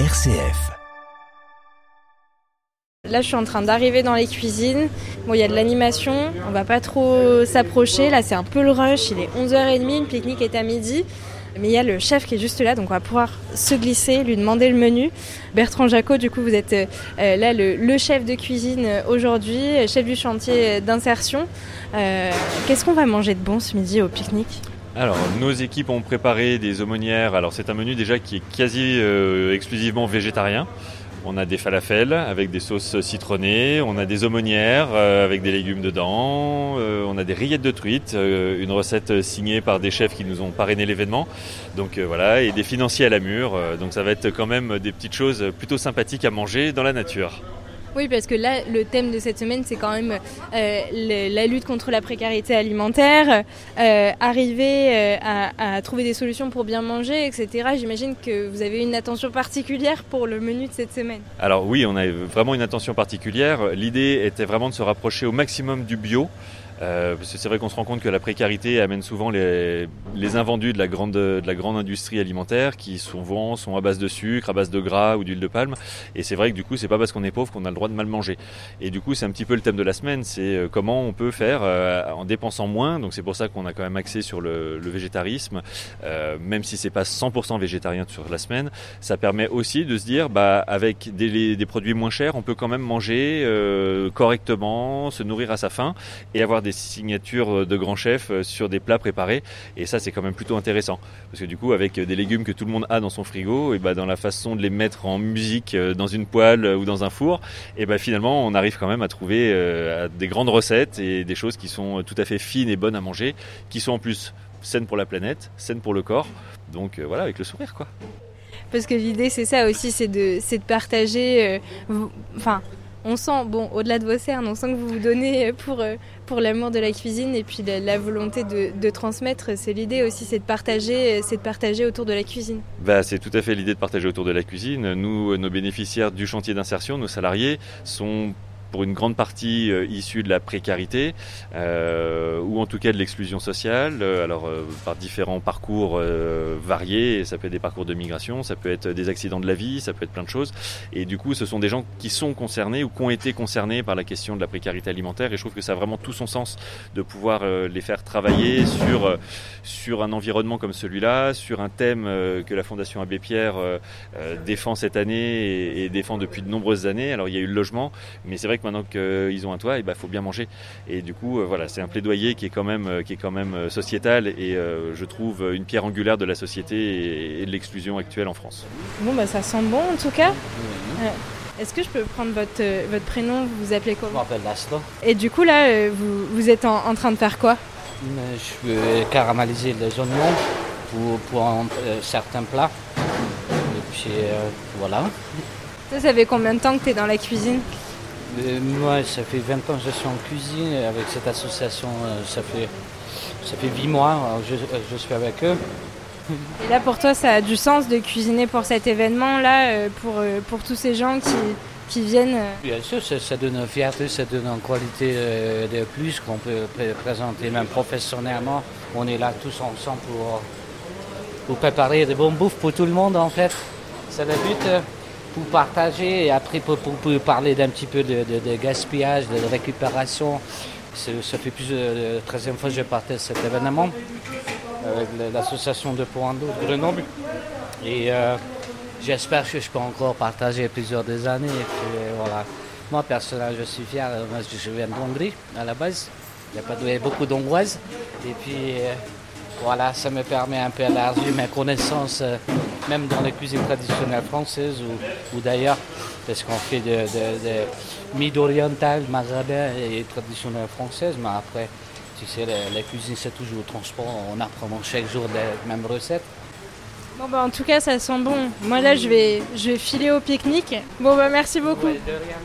RCF. Là, je suis en train d'arriver dans les cuisines. Bon, il y a de l'animation, on va pas trop s'approcher. Là, c'est un peu le rush. Il est 11h30, le pique-nique est à midi. Mais il y a le chef qui est juste là, donc on va pouvoir se glisser, lui demander le menu. Bertrand Jacot, du coup, vous êtes euh, là le, chef de cuisine aujourd'hui, chef du chantier d'insertion. Euh, Qu'est-ce qu'on va manger de bon ce midi au pique-nique? Alors, nos équipes ont préparé des aumônières. Alors, c'est un menu déjà qui est quasi euh, exclusivement végétarien. On a des falafels avec des sauces citronnées, on a des aumônières euh, avec des légumes dedans, euh, on a des rillettes de truite, une recette signée par des chefs qui nous ont parrainé l'événement. Donc voilà, et des financiers à la mûre. donc ça va être quand même des petites choses plutôt sympathiques à manger dans la nature. Oui, parce que là, le thème de cette semaine, c'est quand même euh, la lutte contre la précarité alimentaire, euh, arriver euh, à, à, trouver des solutions pour bien manger, etc. J'imagine que vous avez une attention particulière pour le menu de cette semaine. Alors oui, on a vraiment une attention particulière. L'idée était vraiment de se rapprocher au maximum du bio. Euh, parce que c'est vrai qu'on se rend compte que la précarité amène souvent les, les invendus de la, grande, de la grande industrie alimentaire qui souvent sont à base de sucre, à base de gras ou d'huile de palme. Et c'est vrai que du coup, c'est pas parce qu'on est pauvre qu'on a le droit de mal manger. Et du coup, c'est un petit peu le thème de la semaine, c'est euh, comment on peut faire euh, en dépensant moins. Donc c'est pour ça qu'on a quand même axé sur le, le végétarisme, euh, même si c'est pas 100% végétarien sur la semaine. Ça permet aussi de se dire, bah, avec des, des produits moins chers, on peut quand même manger euh, correctement, se nourrir à sa faim et avoir des signatures de grands chefs sur des plats préparés. Et ça, c'est quand même plutôt intéressant. Parce que du coup, avec des légumes que tout le monde a dans son frigo, et bah, dans la façon de les mettre en musique dans une poêle ou dans un four, et bah, finalement, on arrive quand même à trouver euh, des grandes recettes et des choses qui sont tout à fait fines et bonnes à manger, qui sont en plus saines pour la planète, saines pour le corps. Donc euh, voilà, avec le sourire, quoi. Parce que l'idée, c'est ça aussi, c'est de, de partager. Euh, enfin, on sent, bon, au-delà de vos cernes, on sent que vous vous donnez pour, pour l'amour de la cuisine et puis la, volonté de, de transmettre. C'est l'idée aussi, c'est de partager, c'est de partager autour de la cuisine. Bah, c'est tout à fait l'idée de partager autour de la cuisine. Nous, nos bénéficiaires du chantier d'insertion, nos salariés, sont pour une grande partie euh, issus de la précarité euh, ou en tout cas de l'exclusion sociale. Euh, alors par différents parcours variés, ça peut être des parcours de migration, ça peut être des accidents de la vie, ça peut être plein de choses. Et du coup, ce sont des gens qui sont concernés ou qui ont été concernés par la question de la précarité alimentaire. Et je trouve que ça a vraiment tout son sens de pouvoir les faire travailler sur sur un environnement comme celui-là, sur un thème que la Fondation Abbé Pierre défend cette année et défend depuis de nombreuses années. Alors il y a eu le logement, mais c'est vrai que maintenant qu'ils ont un toit, il bah, faut bien manger. Et du coup, euh, voilà, c'est un plaidoyer qui est quand même, qui est quand même sociétal et euh, je trouve une pierre angulaire de la société et, et de l'exclusion actuelle en France. Bon, bah, ça sent bon en tout cas. Mmh. Euh, Est-ce que je peux prendre votre, euh, votre prénom? Vous vous appelez comment Je m'appelle Laszlo. Et du coup, là, euh, vous, vous êtes en, en, train de faire quoi? Je veux caraméliser les oignons pour, pour un, euh, certains plats. Et puis euh, voilà. Ça, ça fait combien de temps que tu es dans la cuisine? Euh, moi, ça fait 20 ans que je suis en cuisine avec cette association. euh, ça fait ça fait 8 mois. alors Je, je suis avec eux. Et là, pour toi, ça a du sens de cuisiner pour cet événement-là, euh, pour, euh, pour tous ces gens qui, qui viennent euh, Bien sûr, ça, ça donne une fierté, ça donne une qualité euh, de plus qu'on peut pr présenter même professionnellement. On est là tous ensemble pour, pour préparer de bonnes bouffes pour tout le monde en fait. C'est le but. Pour partager et après pour, pour, parler d'un petit peu de, de, gaspillage, de récupération. Ça fait plus de la 13e fois que je partage cet événement avec l'association de Poando de Grenoble. Et euh, j'espère que je peux encore partager plusieurs des années. Et puis, voilà. Moi personnellement je suis fier, moi, je viens d'Hongrie à la base. Il n'y a pas beaucoup d'Hongroises. Et puis euh, voilà, ça me permet un peu d'élargir mes connaissances, euh, même dans les cuisines traditionnelles françaises ou, ou d'ailleurs, parce qu'on fait de, de, de mid-oriental, maghrébin et traditionnel française, mais après, tu sais, la, la cuisine c'est toujours au transport, on apprend chaque jour les mêmes recettes. Bon bah en tout cas ça sent bon. Moi là je vais je vais filer au pique-nique. Bon bah merci beaucoup. Ouais, de rien.